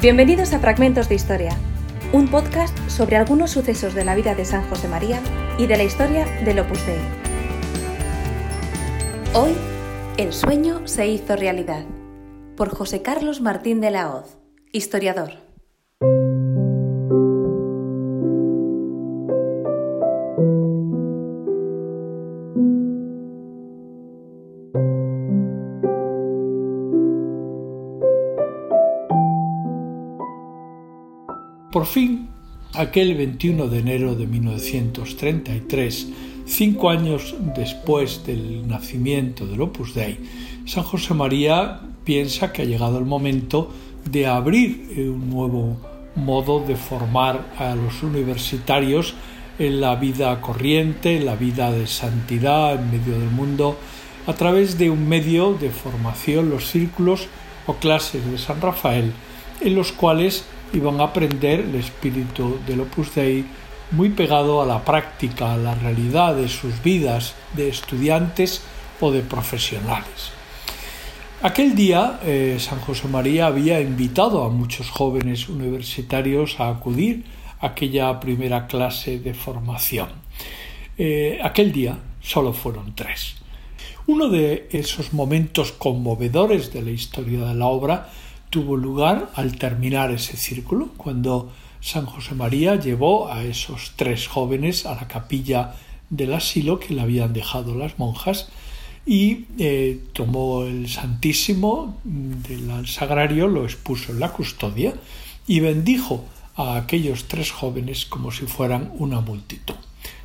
Bienvenidos a Fragmentos de Historia, un podcast sobre algunos sucesos de la vida de San José María y de la historia del Opus Dei. Hoy, el sueño se hizo realidad, por José Carlos Martín de la Hoz, historiador. Por fin, aquel 21 de enero de 1933, cinco años después del nacimiento del Opus Dei, San José María piensa que ha llegado el momento de abrir un nuevo modo de formar a los universitarios en la vida corriente, en la vida de santidad en medio del mundo, a través de un medio de formación, los círculos o clases de San Rafael, en los cuales iban a aprender el espíritu del Opus Dei muy pegado a la práctica, a la realidad de sus vidas de estudiantes o de profesionales. Aquel día eh, San José María había invitado a muchos jóvenes universitarios a acudir a aquella primera clase de formación. Eh, aquel día solo fueron tres. Uno de esos momentos conmovedores de la historia de la obra tuvo lugar al terminar ese círculo, cuando San José María llevó a esos tres jóvenes a la capilla del asilo que le habían dejado las monjas y eh, tomó el Santísimo del sagrario, lo expuso en la custodia y bendijo a aquellos tres jóvenes como si fueran una multitud.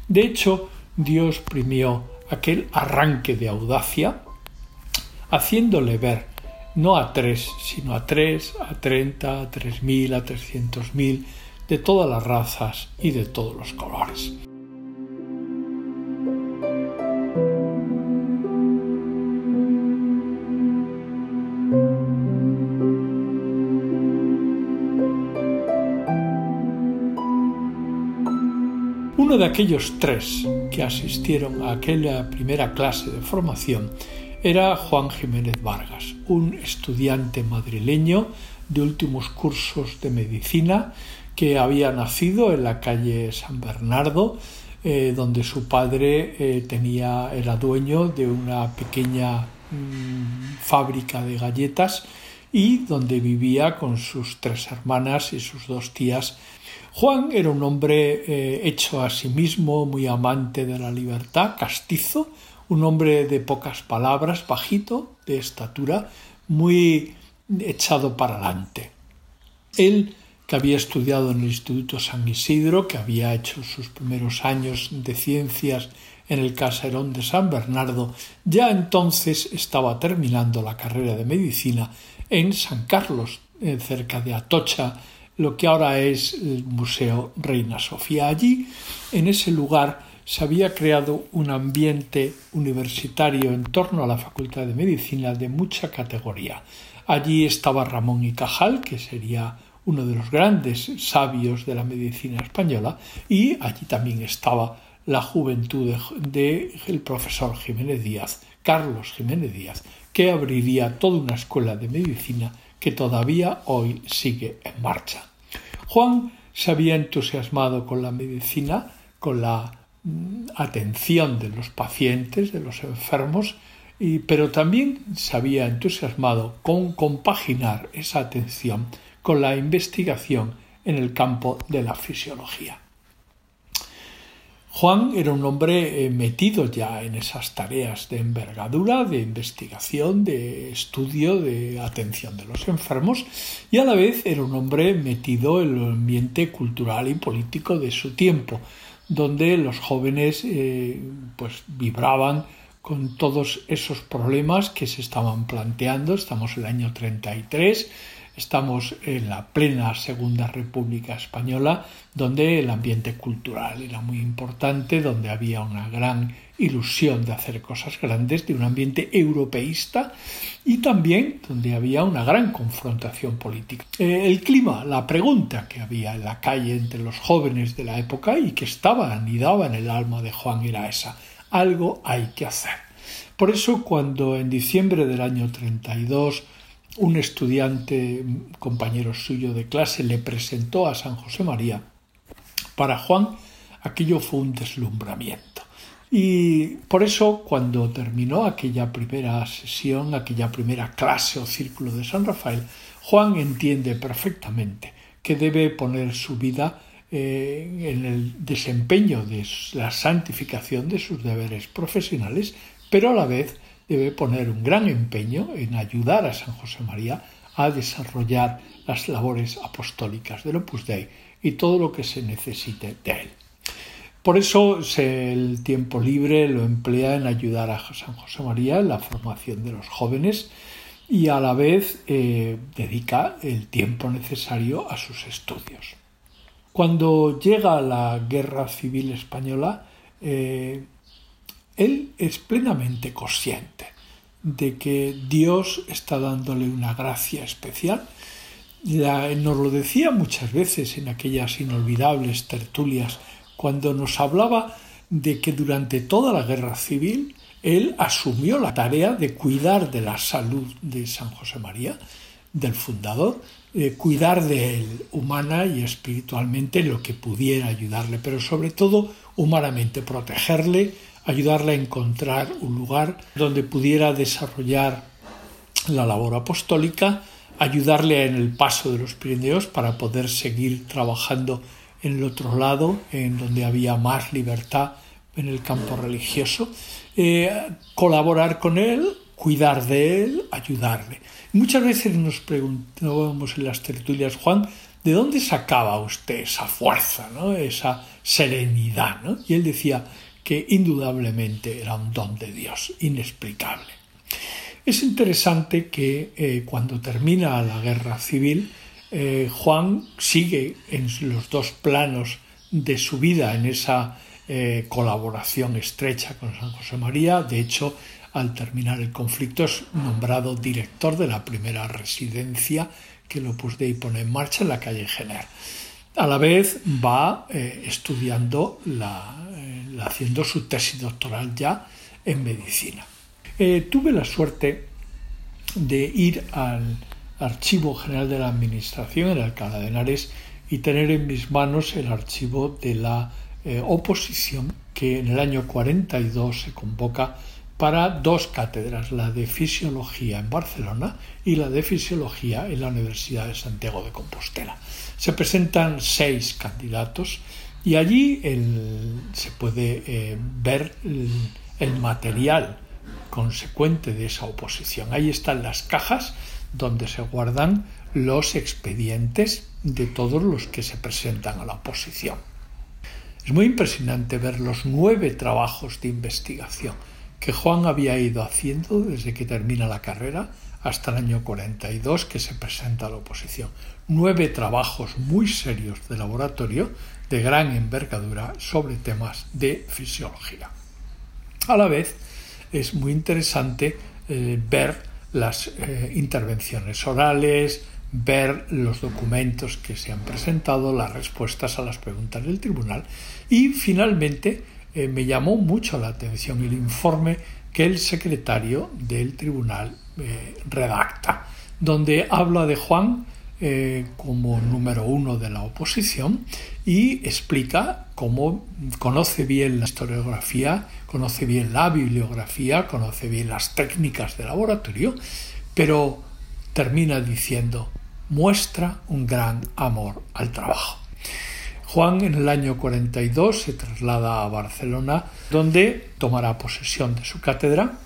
De hecho, Dios primió aquel arranque de audacia, haciéndole ver no a tres, sino a tres, a treinta, a tres mil, a trescientos mil, de todas las razas y de todos los colores. Uno de aquellos tres que asistieron a aquella primera clase de formación era Juan Jiménez Vargas, un estudiante madrileño de últimos cursos de medicina que había nacido en la calle San Bernardo, eh, donde su padre eh, tenía, era dueño de una pequeña mm, fábrica de galletas y donde vivía con sus tres hermanas y sus dos tías. Juan era un hombre eh, hecho a sí mismo, muy amante de la libertad, castizo, un hombre de pocas palabras, bajito, de estatura, muy echado para adelante. Él, que había estudiado en el Instituto San Isidro, que había hecho sus primeros años de ciencias en el Caserón de San Bernardo, ya entonces estaba terminando la carrera de medicina en San Carlos, cerca de Atocha, lo que ahora es el Museo Reina Sofía. Allí, en ese lugar, se había creado un ambiente universitario en torno a la Facultad de Medicina de mucha categoría. Allí estaba Ramón y Cajal, que sería uno de los grandes sabios de la medicina española, y allí también estaba la juventud del profesor Jiménez Díaz, Carlos Jiménez Díaz, que abriría toda una escuela de medicina que todavía hoy sigue en marcha. Juan se había entusiasmado con la medicina, con la atención de los pacientes, de los enfermos, y, pero también se había entusiasmado con compaginar esa atención con la investigación en el campo de la fisiología. Juan era un hombre eh, metido ya en esas tareas de envergadura, de investigación, de estudio, de atención de los enfermos y a la vez era un hombre metido en el ambiente cultural y político de su tiempo donde los jóvenes eh, pues vibraban con todos esos problemas que se estaban planteando. Estamos en el año 33, estamos en la plena Segunda República Española, donde el ambiente cultural era muy importante, donde había una gran ilusión de hacer cosas grandes, de un ambiente europeísta y también donde había una gran confrontación política. Eh, el clima, la pregunta que había en la calle entre los jóvenes de la época y que estaba anidaba en el alma de Juan era esa, algo hay que hacer. Por eso cuando en diciembre del año 32 un estudiante, compañero suyo de clase, le presentó a San José María, para Juan aquello fue un deslumbramiento. Y por eso cuando terminó aquella primera sesión, aquella primera clase o círculo de San Rafael, Juan entiende perfectamente que debe poner su vida eh, en el desempeño de la santificación de sus deberes profesionales, pero a la vez debe poner un gran empeño en ayudar a San José María a desarrollar las labores apostólicas del Opus Dei y todo lo que se necesite de él. Por eso el tiempo libre lo emplea en ayudar a San José María en la formación de los jóvenes y a la vez eh, dedica el tiempo necesario a sus estudios. Cuando llega la Guerra Civil Española, eh, él es plenamente consciente de que Dios está dándole una gracia especial. nos lo decía muchas veces en aquellas inolvidables tertulias cuando nos hablaba de que durante toda la guerra civil él asumió la tarea de cuidar de la salud de San José María, del fundador, eh, cuidar de él humana y espiritualmente lo que pudiera ayudarle, pero sobre todo humanamente protegerle, ayudarle a encontrar un lugar donde pudiera desarrollar la labor apostólica, ayudarle en el paso de los Pirineos para poder seguir trabajando en el otro lado, en donde había más libertad en el campo religioso, eh, colaborar con él, cuidar de él, ayudarle. Muchas veces nos preguntábamos en las tertulias, Juan, ¿de dónde sacaba usted esa fuerza, ¿no? esa serenidad? ¿no? Y él decía, que indudablemente era un don de Dios, inexplicable. Es interesante que eh, cuando termina la guerra civil, eh, Juan sigue en los dos planos de su vida, en esa eh, colaboración estrecha con San José María. De hecho, al terminar el conflicto es nombrado director de la primera residencia que lo Opus Dei pone en marcha en la calle Gener. A la vez va estudiando la, haciendo su tesis doctoral ya en medicina. Eh, tuve la suerte de ir al Archivo General de la Administración en Alcalá de Henares y tener en mis manos el archivo de la eh, oposición que en el año 42 se convoca para dos cátedras, la de Fisiología en Barcelona y la de Fisiología en la Universidad de Santiago de Compostela. Se presentan seis candidatos y allí se puede eh, ver el, material consecuente de esa oposición. Ahí están las cajas donde se guardan los expedientes de todos los que se presentan a la oposición. Es muy impresionante ver los nueve trabajos de investigación que Juan había ido haciendo desde que termina la carrera hasta el año 42 que se presenta a la oposición. Nueve trabajos muy serios de laboratorio de gran envergadura sobre temas de fisiología. A la vez, es muy interesante eh, ver las eh, intervenciones orales, ver los documentos que se han presentado, las respuestas a las preguntas del tribunal y finalmente eh, me llamó mucho la atención el informe que el secretario del tribunal redacta, donde habla de Juan eh, como número uno de la oposición y explica cómo conoce bien la historiografía, conoce bien la bibliografía, conoce bien las técnicas de laboratorio, pero termina diciendo muestra un gran amor al trabajo. Juan en el año 42 se traslada a Barcelona, donde tomará posesión de su cátedra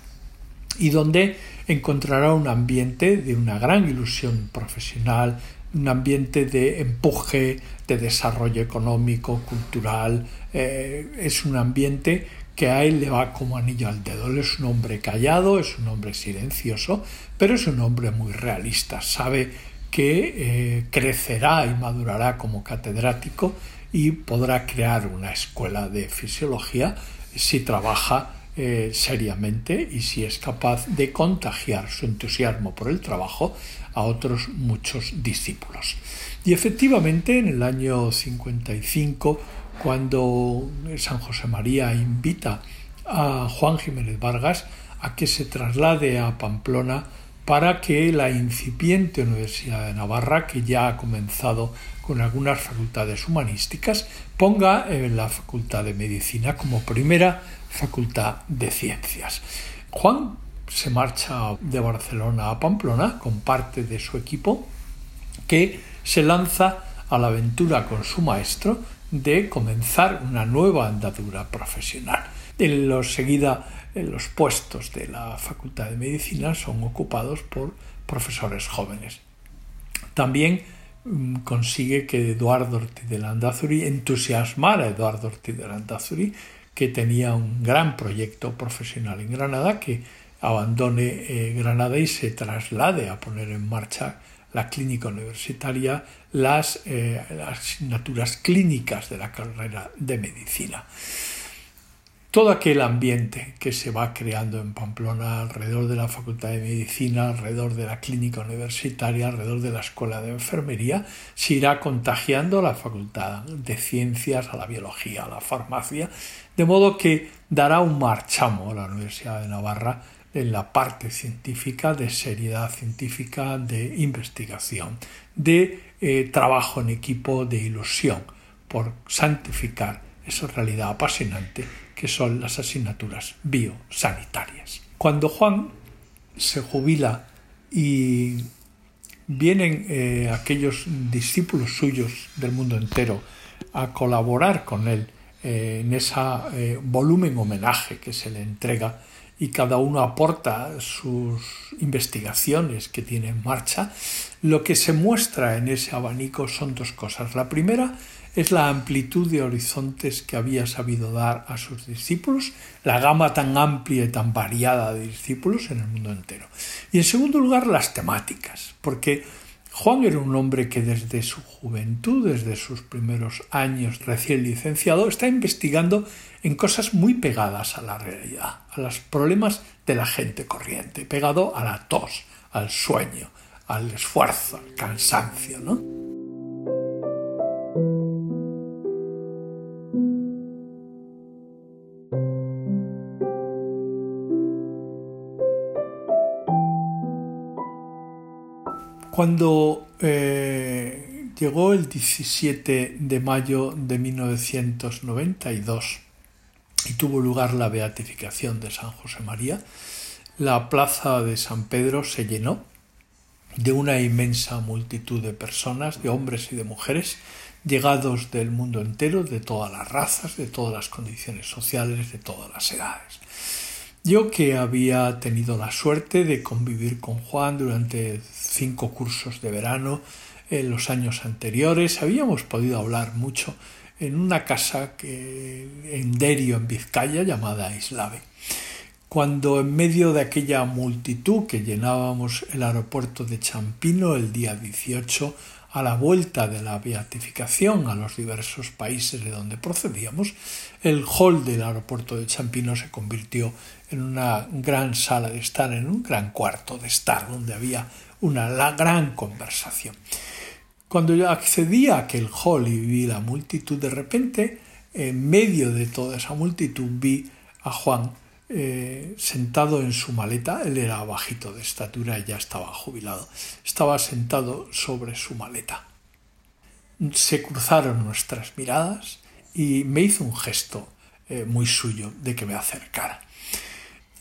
y donde encontrará un ambiente de una gran ilusión profesional, un ambiente de empuje, de desarrollo económico, cultural. Eh, es un ambiente que a él le va como anillo al dedo. Él es un hombre callado, es un hombre silencioso, pero es un hombre muy realista. Sabe que eh, crecerá y madurará como catedrático y podrá crear una escuela de fisiología si trabaja eh, seriamente y si es capaz de contagiar su entusiasmo por el trabajo a otros muchos discípulos. Y efectivamente en el año 55, cuando San José María invita a Juan Jiménez Vargas a que se traslade a Pamplona para que la incipiente Universidad de Navarra, que ya ha comenzado con algunas facultades humanísticas, ponga en la Facultad de Medicina como primera facultad de ciencias. Juan se marcha de Barcelona a Pamplona con parte de su equipo que se lanza a la aventura con su maestro de comenzar una nueva andadura profesional. En lo seguida los puestos de la Facultad de Medicina son ocupados por profesores jóvenes. También mm, consigue que Eduardo Ortiz de Landazuri entusiasmara a Eduardo Ortiz de Landazuri, que tenía un gran proyecto profesional en Granada, que abandone eh, Granada y se traslade a poner en marcha la clínica universitaria, las eh, asignaturas clínicas de la carrera de medicina todo aquel ambiente que se va creando en Pamplona alrededor de la Facultad de Medicina, alrededor de la clínica universitaria, alrededor de la Escuela de Enfermería, se irá contagiando a la Facultad de Ciencias, a la Biología, a la Farmacia, de modo que dará un marchamo a la Universidad de Navarra en la parte científica, de seriedad científica, de investigación, de eh, trabajo en equipo, de ilusión, por santificar esa realidad apasionante que son las asignaturas biosanitarias. Cuando Juan se jubila y vienen eh, aquellos discípulos suyos del mundo entero a colaborar con él eh, en ese eh, volumen homenaje que se le entrega y cada uno aporta sus investigaciones que tiene en marcha, lo que se muestra en ese abanico son dos cosas. La primera es la amplitud de horizontes que había sabido dar a sus discípulos, la gama tan amplia y tan variada de discípulos en el mundo entero. Y en segundo lugar, las temáticas, porque Juan era un hombre que desde su juventud, desde sus primeros años recién licenciado, está investigando en cosas muy pegadas a la realidad, a los problemas de la gente corriente, pegado a la tos, al sueño, al esfuerzo, al cansancio, ¿no? Cuando eh, llegó el 17 de mayo de 1992 y tuvo lugar la beatificación de San José María, la plaza de San Pedro se llenó de una inmensa multitud de personas, de hombres y de mujeres, llegados del mundo entero, de todas las razas, de todas las condiciones sociales, de todas las edades. Yo que había tenido la suerte de convivir con Juan durante cinco cursos de verano en los años anteriores, habíamos podido hablar mucho en una casa que, en Derio, en Vizcaya, llamada Islave. Cuando en medio de aquella multitud que llenábamos el aeropuerto de Champino el día 18, a la vuelta de la beatificación a los diversos países de donde procedíamos, el hall del aeropuerto de Champino se convirtió en una gran sala de estar, en un gran cuarto de estar, donde había una gran conversación. Cuando yo accedí a aquel hall y vi la multitud, de repente, en medio de toda esa multitud, vi a Juan eh, sentado en su maleta, él era bajito de estatura y ya estaba jubilado, estaba sentado sobre su maleta. Se cruzaron nuestras miradas y me hizo un gesto eh, muy suyo de que me acercara.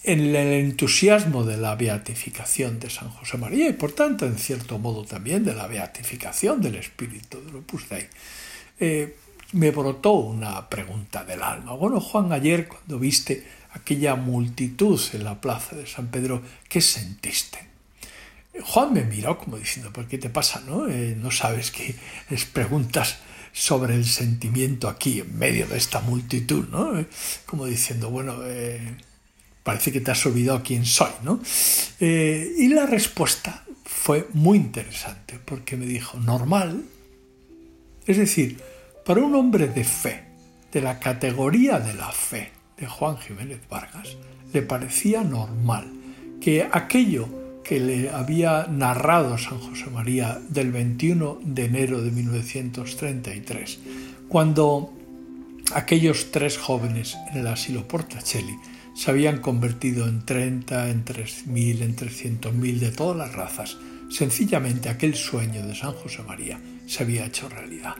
En el entusiasmo de la beatificación de San José María y por tanto en cierto modo también de la beatificación del espíritu de Opus Dei, eh, me brotó una pregunta del alma. Bueno, Juan, ayer cuando viste aquella multitud en la plaza de San Pedro, ¿qué sentiste? Juan me miró como diciendo, ¿por qué te pasa? ¿No, eh, no sabes que es preguntas sobre el sentimiento aquí en medio de esta multitud, ¿no? Como diciendo, bueno, eh, parece que te has olvidado quién soy, ¿no? Eh, y la respuesta fue muy interesante porque me dijo, normal. Es decir, para un hombre de fe, de la categoría de la fe, de Juan Jiménez Vargas, le parecía normal que aquello que le había narrado San José María del 21 de enero de 1933, cuando aquellos tres jóvenes en el asilo Portacelli se habían convertido en 30, en 3.000, en 300.000 de todas las razas. Sencillamente aquel sueño de San José María se había hecho realidad.